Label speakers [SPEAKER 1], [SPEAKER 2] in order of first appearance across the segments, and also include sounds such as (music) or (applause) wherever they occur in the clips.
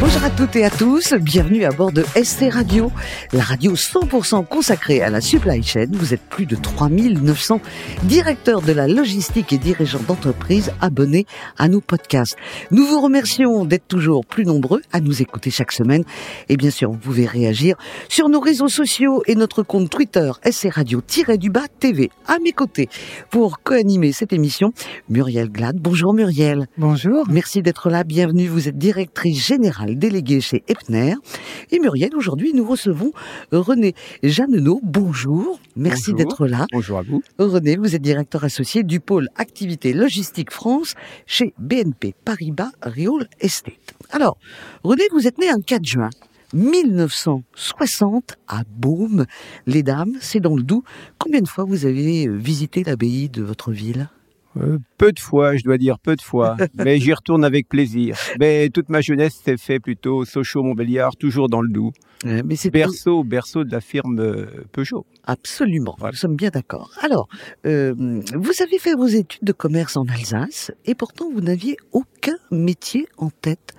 [SPEAKER 1] Bonjour à toutes et à tous, bienvenue à bord de SC Radio, la radio 100% consacrée à la supply chain. Vous êtes plus de 3900 directeurs de la logistique et dirigeants d'entreprise abonnés à nos podcasts. Nous vous remercions d'être toujours plus nombreux à nous écouter chaque semaine. Et bien sûr, vous pouvez réagir sur nos réseaux sociaux et notre compte Twitter SC Radio-du-bas TV. À mes côtés, pour co-animer cette émission, Muriel Glad. Bonjour Muriel.
[SPEAKER 2] Bonjour.
[SPEAKER 1] Merci d'être là, bienvenue. Vous êtes directrice générale déléguée chez Epner. Et Muriel, aujourd'hui, nous recevons René Jeannenot. Bonjour, merci d'être là.
[SPEAKER 2] Bonjour à vous.
[SPEAKER 1] René, vous êtes directeur associé du pôle activité logistique France chez BNP Paribas Real Estate. Alors, René, vous êtes né un 4 juin 1960 à Baume. Les dames, c'est dans le Doubs. Combien de fois vous avez visité l'abbaye de votre ville?
[SPEAKER 2] Euh, peu de fois, je dois dire, peu de fois, (laughs) mais j'y retourne avec plaisir. Mais toute ma jeunesse s'est fait plutôt Sochaux-Montbéliard, toujours dans le Doubs. mais c'est berceau, berceau de la firme euh, Peugeot.
[SPEAKER 1] Absolument, nous sommes bien d'accord. Alors, euh, vous avez fait vos études de commerce en Alsace, et pourtant vous n'aviez aucun métier en tête,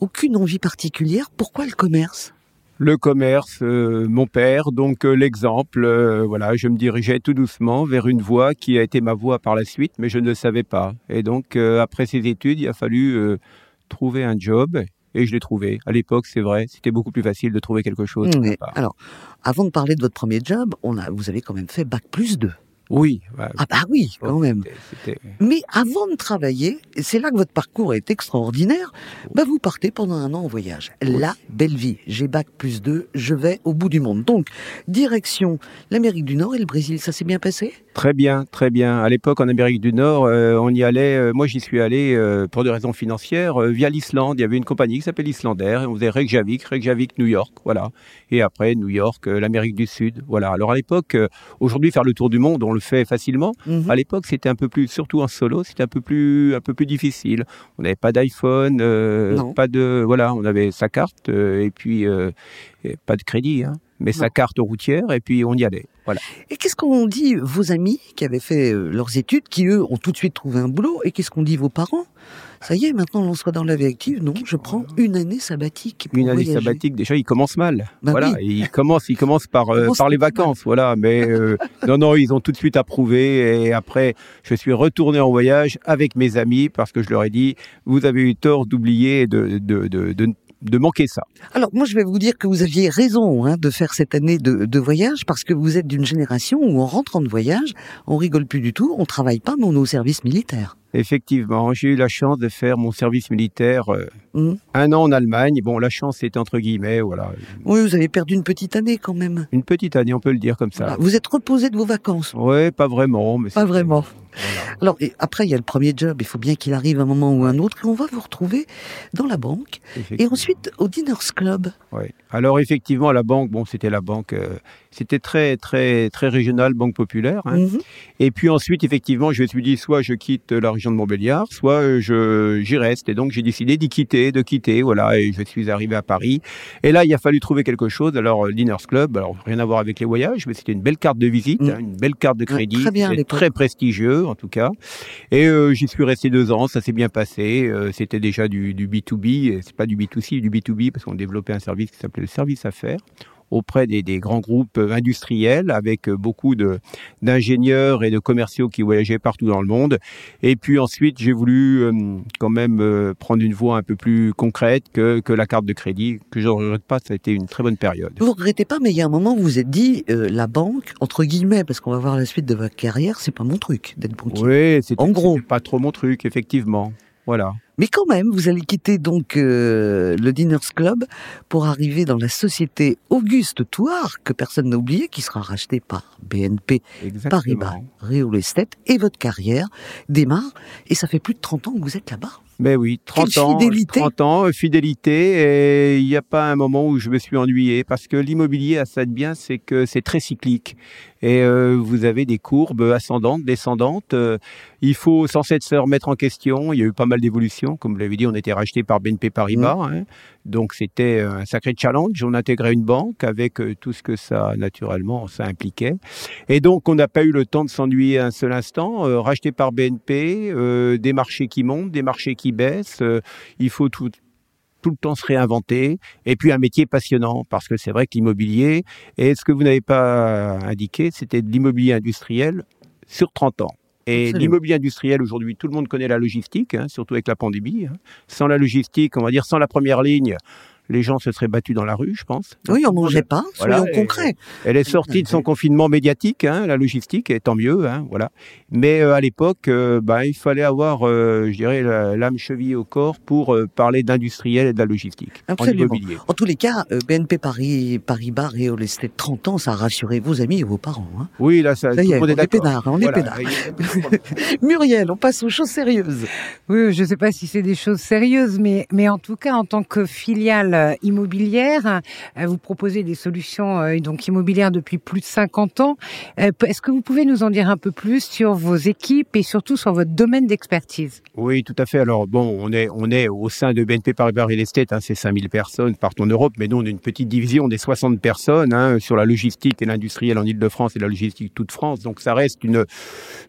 [SPEAKER 1] aucune envie particulière. Pourquoi le commerce?
[SPEAKER 2] Le commerce, euh, mon père, donc euh, l'exemple. Euh, voilà, je me dirigeais tout doucement vers une voie qui a été ma voie par la suite, mais je ne le savais pas. Et donc, après ces études, il a fallu trouver un job. Et je l'ai trouvé. À l'époque, c'est vrai, c'était beaucoup plus facile de trouver quelque chose.
[SPEAKER 1] alors, avant de parler de votre premier job, on a, vous avez quand même fait bac plus 2.
[SPEAKER 2] Oui.
[SPEAKER 1] ah bah oui, quand même. Mais avant de travailler, c'est là que votre parcours est extraordinaire, bah vous partez pendant un an en voyage. La belle vie. J'ai bac plus 2, je vais au bout du monde. Donc, direction l'Amérique du Nord et le Brésil, ça s'est bien passé?
[SPEAKER 2] Très bien, très bien. À l'époque, en Amérique du Nord, euh, on y allait, euh, moi j'y suis allé euh, pour des raisons financières, via l'Islande. Il y avait une compagnie qui s'appelait l'Islander, et on faisait Reykjavik, Reykjavik, New York, voilà. Et après, New York, l'Amérique du Sud, voilà. Alors à l'époque, aujourd'hui, faire le tour du monde, on le fait facilement. Mhm. À l'époque, c'était un peu plus, surtout en solo, c'était un peu plus, un peu plus difficile. On n'avait pas d'iPhone, euh, pas de, voilà, on avait sa carte euh, et puis euh, pas de crédit, hein, mais sa carte routière et puis on y allait. Voilà.
[SPEAKER 1] Et qu'est-ce qu'on dit vos amis qui avaient fait leurs études, qui eux ont tout de suite trouvé un boulot, et qu'est-ce qu'on dit vos parents? Ça y est, maintenant on soit dans la vie active. Non, je prends une année sabbatique.
[SPEAKER 2] une année sabbatique, déjà, il commence mal. Bah voilà, il commence, il commence par euh, par les vacances, voilà. Mais euh, non, non, ils ont tout de suite approuvé. Et après, je suis retourné en voyage avec mes amis parce que je leur ai dit, vous avez eu tort d'oublier de de, de, de de manquer ça.
[SPEAKER 1] Alors moi je vais vous dire que vous aviez raison hein, de faire cette année de, de, voyage parce que vous êtes d'une génération où en rentrant de voyage, on rigole plus du tout, on travaille pas mais on est au service militaire.
[SPEAKER 2] Effectivement, j'ai eu la chance de faire mon service militaire euh, mmh. un an en Allemagne. Bon, la chance est entre guillemets, voilà.
[SPEAKER 1] Oui, vous avez perdu une petite année quand même.
[SPEAKER 2] Une petite année, on peut le dire comme ça.
[SPEAKER 1] Vous êtes reposé de vos vacances.
[SPEAKER 2] Oui, pas vraiment. Mais
[SPEAKER 1] pas vraiment. Alors après, il y a le premier job. Il faut bien qu'il arrive un moment ou un autre. Et on va vous retrouver dans la banque et ensuite au Diners Club.
[SPEAKER 2] Oui. Alors effectivement, la banque, bon, c'était la banque, euh, c'était très très très régional, banque populaire. Hein. Mhm. Et puis ensuite, effectivement, je me suis dit soit je quitte la région de Montbéliard, soit je j'y reste. Et donc j'ai décidé d'y quitter, de quitter, voilà. Et je suis arrivé à Paris. Et là, il a fallu trouver quelque chose. Alors euh, Diners Club, alors rien à voir avec les voyages, mais c'était une belle carte de visite, mhm. hein, une belle carte de crédit, très, bien, très prestigieux en tout cas. Et euh, j'y suis resté deux ans, ça s'est bien passé. c'était déjà du, du B2B, c'est pas du B2C, du B2B parce qu'on développait un service qui s'appelait le service à faire auprès des, grands groupes industriels avec beaucoup d'ingénieurs et de commerciaux qui voyageaient partout dans le monde. Et puis ensuite, j'ai voulu euh, quand même euh, prendre une voie un peu plus concrète que, que la carte de crédit, que je ne regrette pas, ça a été une très bonne période.
[SPEAKER 1] Vous ne regrettez pas, mais il y a un moment où vous vous êtes dit, euh, la banque, entre guillemets, parce qu'on va voir la suite de votre carrière, c'est pas mon truc d'être banquier.
[SPEAKER 2] Oui, c'est pas trop mon truc, effectivement. Voilà.
[SPEAKER 1] Mais quand même, vous allez quitter donc euh, le Diners Club pour arriver dans la société Auguste Touard, que personne n'a oublié, qui sera rachetée par BNP Paribas Real Estate, et votre carrière démarre, et ça fait plus de 30 ans que vous êtes là-bas.
[SPEAKER 2] Ben oui, 30 ans, fidélité. 30 ans, euh, fidélité, et il n'y a pas un moment où je me suis ennuyé, parce que l'immobilier à ça de bien, c'est que c'est très cyclique, et euh, vous avez des courbes ascendantes, descendantes. Il faut sans cesse se remettre en question. Il y a eu pas mal d'évolutions. Comme vous l'avez dit, on été racheté par BNP Paribas. Mmh. Hein. Donc c'était un sacré challenge. On intégrait une banque avec euh, tout ce que ça, naturellement, ça impliquait. Et donc on n'a pas eu le temps de s'ennuyer un seul instant. Euh, racheté par BNP, euh, des marchés qui montent, des marchés qui baissent. il faut tout, tout le temps se réinventer, et puis un métier passionnant, parce que c'est vrai que l'immobilier, et ce que vous n'avez pas indiqué, c'était de l'immobilier industriel sur 30 ans. Et l'immobilier industriel, aujourd'hui, tout le monde connaît la logistique, hein, surtout avec la pandémie. Hein. Sans la logistique, on va dire sans la première ligne, les gens se seraient battus dans la rue, je pense.
[SPEAKER 1] Oui, on mangeait pas, soyons concrets.
[SPEAKER 2] Elle est sortie de son confinement médiatique, hein, la logistique, et tant mieux, hein, voilà. Mais euh, à l'époque, euh, bah, il fallait avoir, euh, je dirais, l'âme cheville au corps pour parler d'industriel et de la logistique.
[SPEAKER 1] Absolument. En, tous les cas, BNP Paris, Paris-Bar Real Estate 30 ans, ça a rassuré vos amis et vos parents. Hein.
[SPEAKER 2] Oui, là, ça,
[SPEAKER 1] tout le monde est, on est pédard, on est pédard. (laughs) Muriel, on passe aux choses sérieuses.
[SPEAKER 3] Oui, je ne sais pas si c'est des choses sérieuses, mais, mais en tout cas, en tant que filiale euh, immobilière. Euh, vous proposez des solutions euh, donc immobilières depuis plus de 50 ans. Est-ce que vous pouvez nous en dire un peu plus sur vos équipes et surtout sur votre domaine d'expertise?
[SPEAKER 2] Oui, tout à fait. Alors bon, on est on est au sein de BNP Paribas Real Estate, hein, c'est 5000 personnes partout en Europe, mais nous on est une petite division des 60 personnes hein, sur la logistique et l'industriel en Ile-de-France et la logistique toute France. Donc ça reste une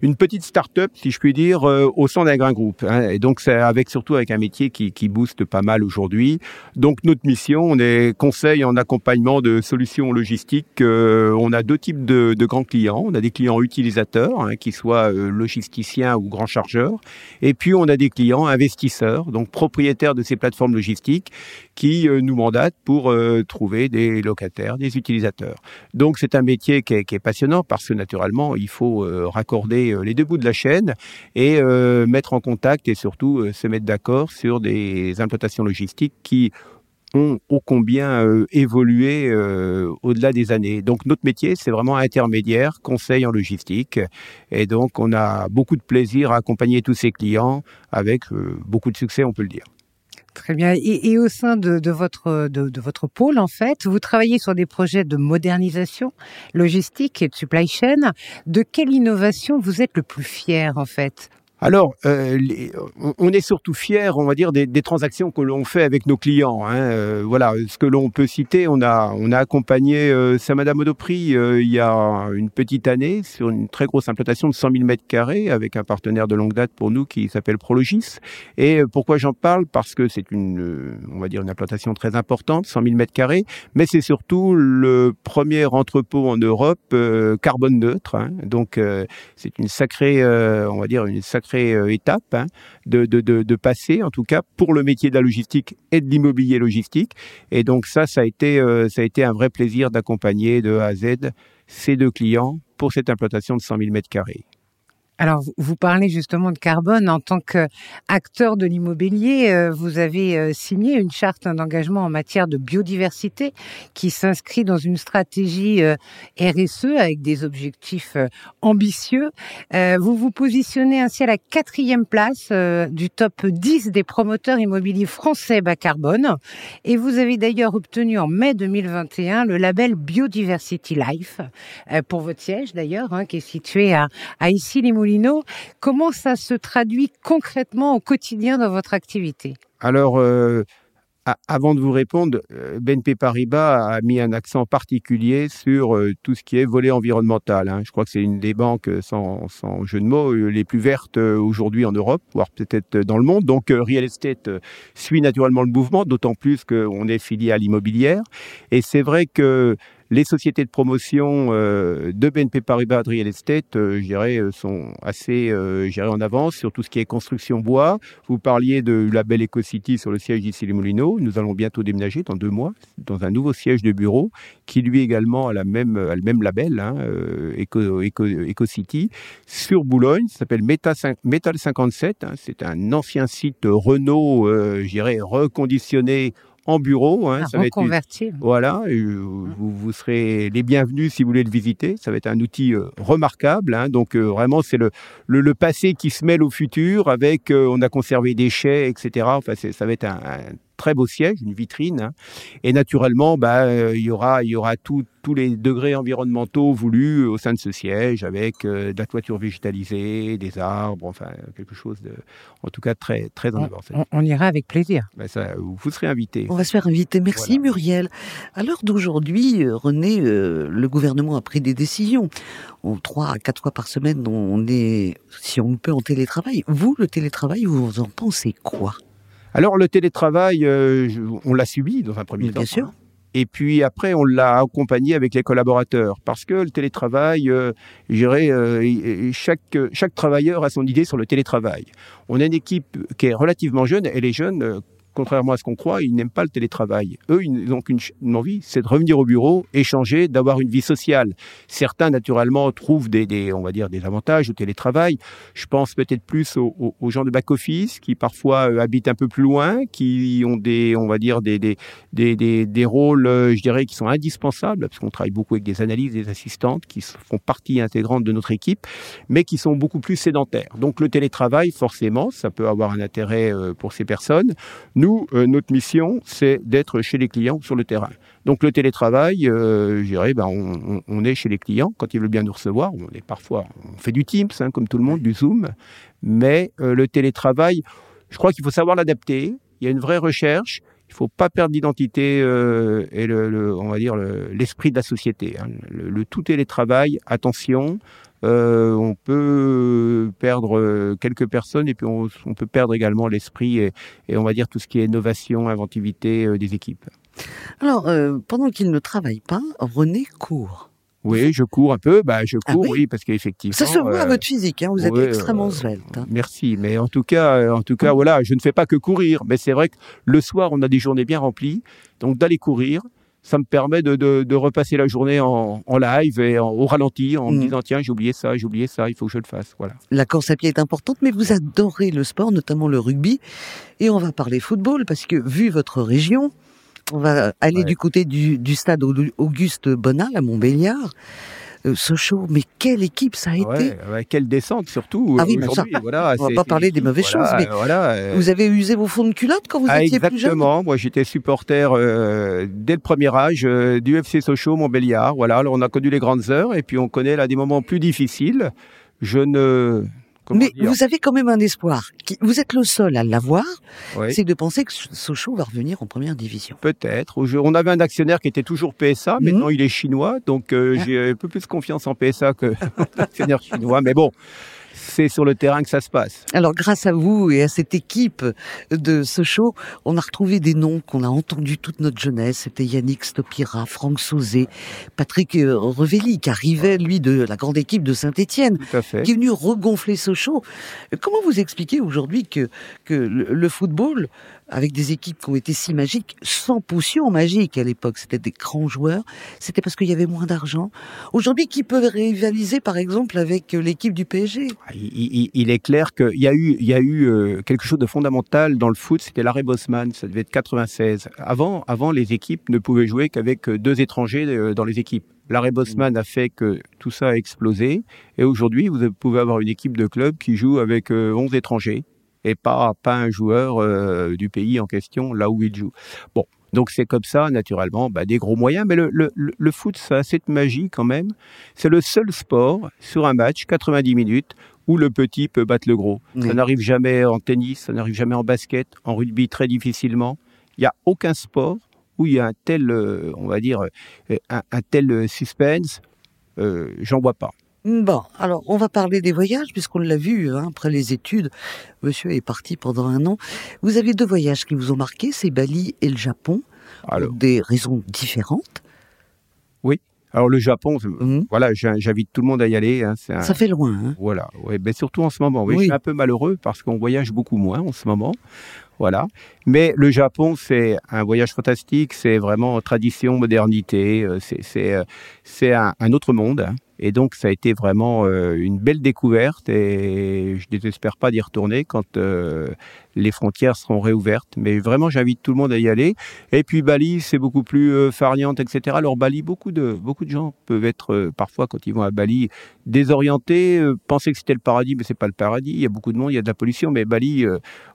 [SPEAKER 2] une petite start-up, si je puis dire, au sein d'un grand groupe. Hein. Et donc c'est avec surtout avec un métier qui, qui booste pas mal aujourd'hui. Donc notre mission. On est conseil en accompagnement de solutions logistiques. Euh, on a deux types de, grands clients. On a des clients utilisateurs, hein, qui soient euh, logisticiens ou grands chargeurs. Et puis on a des clients investisseurs, donc propriétaires de ces plateformes logistiques, qui euh, nous mandatent pour trouver des locataires, des utilisateurs. Donc c'est un métier qui est, passionnant parce que naturellement il faut raccorder les deux bouts de la chaîne et mettre en contact et surtout se mettre d'accord sur des implantations logistiques qui ont ô combien euh, évolué euh, au-delà des années. Donc notre métier, c'est vraiment intermédiaire, conseil en logistique. Et donc on a beaucoup de plaisir à accompagner tous ces clients avec euh, beaucoup de succès, on peut le dire.
[SPEAKER 3] Très bien. Et, au sein de, votre de, votre pôle, en fait, vous travaillez sur des projets de modernisation logistique et de supply chain. De quelle innovation vous êtes le plus fier, en fait?
[SPEAKER 2] Alors, euh, on est surtout fiers, on va dire, des, transactions que l'on fait avec nos clients. Hein. Euh, voilà, ce que l'on peut citer, on a, on a accompagné euh, Samada Modoprix euh, il y a une petite année sur une très grosse implantation de 100 000 mètres carrés avec un partenaire de longue date pour nous qui s'appelle Prologis. Et pourquoi j'en parle? Parce que c'est une, on va dire, une implantation très importante, 100 000 mètres carrés, mais c'est surtout le premier entrepôt en Europe carbone neutre. Hein. Donc, c'est une sacrée, on va dire, une sacrée euh, étape hein, de, passer, en tout cas pour le métier de la logistique et de l'immobilier logistique. Et donc ça, ça a été, euh, ça a été un vrai plaisir d'accompagner de A à Z ces deux clients pour cette implantation de 100 000 mètres carrés.
[SPEAKER 3] Alors, vous parlez justement de carbone. En tant qu'acteur de l'immobilier, euh, vous avez euh, signé une charte d'engagement en matière de biodiversité qui s'inscrit dans une stratégie euh, RSE avec des objectifs ambitieux. Vous vous positionnez ainsi à la quatrième place du top 10 des promoteurs immobiliers français bas carbone. Et vous avez d'ailleurs obtenu en mai 2021 le label Biodiversity Life pour votre siège d'ailleurs, hein, qui est situé à, à Comment ça se traduit concrètement au quotidien dans votre activité?
[SPEAKER 2] Alors, euh, avant de vous répondre, euh, BNP Paribas a mis un accent particulier sur euh, tout ce qui est volet environnemental. Hein. Je crois que c'est une des banques, sans, jeu de mots, les plus vertes aujourd'hui en Europe, voire peut-être dans le monde. Donc Real Estate suit naturellement le mouvement, d'autant plus qu'on est filié à l'immobilière. Et c'est vrai que les sociétés de promotion euh, de BNP Paribas Real Estate, euh, je dirais, euh, sont assez euh, en avance sur tout ce qui est construction bois. Vous parliez de la belle EcoCity sur le siège d'ici les Moulineaux. Nous allons bientôt déménager dans deux mois dans un nouveau siège de bureau qui lui également a, la même, le même label, hein, Eco, Eco, EcoCity, sur Boulogne. Ça s'appelle Metal 57. Hein. C'est un ancien site Renault, je dirais, reconditionné en bureau.
[SPEAKER 3] Hein, ça va être,
[SPEAKER 2] voilà, vous, vous, serez les bienvenus si vous voulez le visiter. Ça va être un outil euh, remarquable. Hein, donc euh, vraiment, c'est le, le, passé qui se mêle au futur avec, euh, on a conservé des chais, etc. Enfin, ça va être un très beau siège, une vitrine. Hein. Et naturellement, bah, euh, il y aura, il y aura tous les degrés environnementaux voulus au sein de ce siège, avec de la toiture végétalisée, des arbres, enfin quelque chose de, en tout cas très très
[SPEAKER 3] en On, ira avec plaisir.
[SPEAKER 2] Ben ça, vous serez invité.
[SPEAKER 1] On va se faire inviter. Merci Muriel. À l'heure d'aujourd'hui, René, le gouvernement a pris des décisions. Trois à quatre fois par semaine, on est, si on peut, en télétravail. Vous, le télétravail, vous en pensez quoi?
[SPEAKER 2] Alors le télétravail, euh, on l'a subi dans un premier temps.
[SPEAKER 1] Bien sûr.
[SPEAKER 2] Et puis après, on l'a accompagné avec les collaborateurs. Parce que le télétravail, euh, euh chaque, chaque travailleur a son idée sur le télétravail. On a une équipe qui est relativement jeune, et les jeunes euh, contrairement à ce qu'on croit, ils n'aiment pas le télétravail. Eux, ils ont qu'une envie, c'est de revenir au bureau, échanger, d'avoir une vie sociale. Certains, naturellement, trouvent des, on va dire, des avantages au télétravail. Je pense peut-être plus aux, gens de back-office qui parfois euh, habitent un peu plus loin, qui ont des, on va dire, des, des, des, des rôles, euh, je dirais, qui sont indispensables, parce qu'on travaille beaucoup avec des analyses, des assistantes qui font partie intégrante de notre équipe, mais qui sont beaucoup plus sédentaires. Donc le télétravail, forcément, ça peut avoir un intérêt euh, pour ces personnes. Euh, notre mission, c'est d'être chez les clients sur le terrain. Donc le télétravail, euh, je dirais, ben, on, est chez les clients quand ils veulent bien nous recevoir. On est parfois, on fait du Teams, hein, comme tout le monde, du Zoom, mais euh, le télétravail, je crois qu'il faut savoir l'adapter. Il y a une vraie recherche. Il faut pas perdre l'identité et le, on va dire l'esprit de la société. Hein. Le, tout télétravail, attention, euh, on peut perdre euh, quelques personnes et puis on, peut perdre également l'esprit et, on va dire tout ce qui est innovation, inventivité euh, des équipes.
[SPEAKER 1] Alors, pendant qu'il ne travaille pas, René court.
[SPEAKER 2] Oui, je cours un peu. Bah, je ah cours, oui, parce qu'effectivement.
[SPEAKER 1] Ça se voit à votre physique. Hein, vous êtes extrêmement svelte. Hein.
[SPEAKER 2] Merci, mais en tout cas, en tout cas, voilà, je ne fais pas que courir. Mais c'est vrai que le soir, on a des journées bien remplies, donc d'aller courir, ça me permet de, de, repasser la journée en, en live et au ralenti en me mm. disant tiens j'ai oublié ça, j'ai oublié ça, il faut que je le fasse. Voilà.
[SPEAKER 1] La course à pied est importante, mais vous adorez le sport, notamment le rugby, et on va parler football parce que vu votre région, on va aller du côté du, du stade Auguste Bonnat à Montbéliard. Euh, Sochaux, mais quelle équipe ça a été
[SPEAKER 2] Quelle descente surtout
[SPEAKER 1] ah oui, aujourd'hui. Voilà, on va pas parler des mauvaises choses, mais euh, vous avez usé vos fonds de culotte quand vous ah, étiez
[SPEAKER 2] plus
[SPEAKER 1] jeune
[SPEAKER 2] Exactement, moi j'étais supporter euh, dès le premier âge du FC Sochaux, Montbéliard. Voilà, alors on a connu les grandes heures et puis on connaît là des moments plus difficiles. Je ne
[SPEAKER 1] mais vous avez quand même un espoir. Vous êtes le seul à l'avoir. C'est de penser que Sochaux va revenir en première division.
[SPEAKER 2] Peut-être. On avait un actionnaire qui était toujours PSA. Mhm. Maintenant, il est chinois. Donc, euh, ah. j'ai un peu plus confiance en PSA que (laughs) l'actionnaire chinois. Mais bon, c'est sur le terrain que ça se passe.
[SPEAKER 1] Alors grâce à vous et à cette équipe de Sochaux, on a retrouvé des noms qu'on a entendus toute notre jeunesse. C'était Yannick Stopira, Franck Sauzé, Patrick euh, Revelli, qui arrivait, lui, de la grande équipe de Saint-Etienne, qui est venu regonfler Sochaux. Comment vous expliquez aujourd'hui que, que le football avec des équipes qui ont été si magiques, sans potion magique à l'époque. C'était des grands joueurs. C'était parce qu'il y avait moins d'argent. Aujourd'hui, qui peut rivaliser, par exemple, avec l'équipe du PSG
[SPEAKER 2] ah, il, est clair qu'il y a eu, euh, quelque chose de fondamental dans le foot. C'était l'arrêt Bosman. Ça devait être 96. Avant, avant, les équipes ne pouvaient jouer qu'avec deux étrangers euh, dans les équipes. L'arrêt Bosman a fait que tout ça a explosé. Et aujourd'hui, vous pouvez avoir une équipe de club qui joue avec 11 euh, étrangers et pas, pas un joueur euh, du pays en question là où il joue. Bon, donc c'est comme ça, naturellement, bah, des gros moyens. Mais le, le, le foot, ça a cette magie quand même. C'est le seul sport sur un match, 90 minutes, où le petit peut battre le gros. Ça n'arrive jamais en tennis, ça n'arrive jamais en basket, en rugby très difficilement. Il n'y a aucun sport où il y a un tel, euh, on va dire, euh, un, un tel suspense. Euh, J'en vois pas.
[SPEAKER 1] Bon, alors on va parler des voyages puisqu'on l'a vu hein, après les études. Monsieur est parti pendant un an. Vous avez deux voyages qui vous ont marqué, c'est Bali et le Japon, pour des raisons différentes.
[SPEAKER 2] Oui. Alors le Japon, mmh. voilà, j'invite tout le monde à y aller. Hein,
[SPEAKER 1] Ça fait loin. Hein.
[SPEAKER 2] Voilà, mais surtout en ce moment. Oui, je suis un peu malheureux parce qu'on voyage beaucoup moins en ce moment. Voilà. Mais le Japon, c'est un voyage fantastique. C'est vraiment tradition, modernité. Euh, c'est c'est euh, un, un, autre monde. Et donc, ça a été vraiment euh, une belle découverte et je ne désespère pas d'y retourner quand euh, les frontières seront réouvertes. Mais vraiment, j'invite tout le monde à y aller. Et puis, Bali, c'est beaucoup plus euh, farniente, etc. Alors, Bali, beaucoup de, beaucoup de gens peuvent être, parfois, quand ils vont à Bali, désorientés, penser que c'était le paradis, mais c'est pas le paradis. Il y a beaucoup de monde, il y a de la pollution, mais Bali,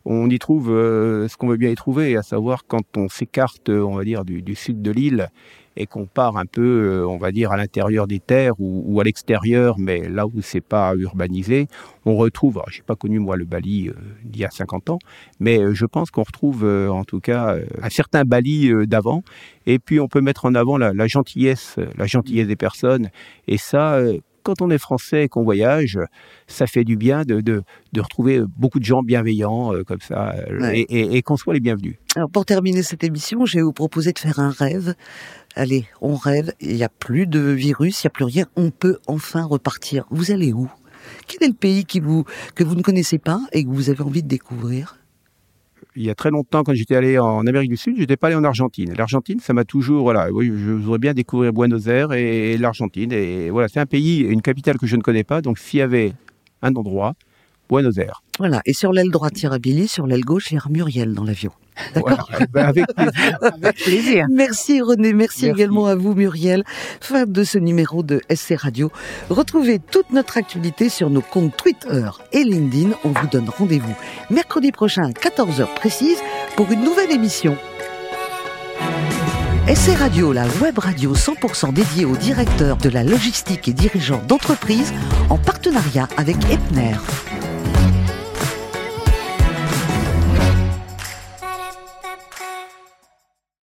[SPEAKER 2] on y trouve ce qu'on veut bien y trouver, à savoir quand on s'écarte, on va dire, du sud de l'île et qu'on part un peu, euh, on va dire, à l'intérieur des terres ou, à l'extérieur, mais là où c'est pas urbanisé, on retrouve, je n'ai pas connu moi le Bali euh, d'il y a 50 ans, mais euh, je pense qu'on retrouve en tout cas un certain Bali d'avant, et puis on peut mettre en avant la, la gentillesse, la gentillesse des personnes, et ça, quand on est français et qu'on voyage, ça fait du bien de, de, de retrouver beaucoup de gens bienveillants comme ça et, et qu'on soit les bienvenus.
[SPEAKER 1] Alors pour terminer cette émission, je vais vous proposer de faire un rêve allez, on rêve, il n'y a plus de virus, il n'y a plus rien, on peut enfin repartir. Vous allez où? Quel est le pays que vous ne connaissez pas et que vous avez envie de découvrir?
[SPEAKER 2] Il y a très longtemps, quand j'étais allé en Amérique du Sud, je n'étais pas allé en Argentine. L'Argentine, ça m'a toujours, voilà, oui, je voudrais bien découvrir Buenos Aires et l'Argentine. Et voilà, c'est un pays, une capitale que je ne connais pas. Donc, s'il y avait un endroit, Buenos Aires.
[SPEAKER 1] Voilà. Et sur l'aile droite, il y aura Billy, sur l'aile gauche, il y aura Muriel dans l'avion.
[SPEAKER 2] D'accord ben, (laughs) avec,
[SPEAKER 3] plaisir.
[SPEAKER 1] Merci René, merci, également à vous Muriel. Fin de ce numéro de SC Radio. Retrouvez toute notre actualité sur nos comptes Twitter et LinkedIn. On vous donne rendez-vous mercredi prochain à 14h précise pour une nouvelle émission. SC Radio, la web radio 100% dédiée aux directeurs de la logistique et dirigeants d'entreprise en partenariat avec Epner.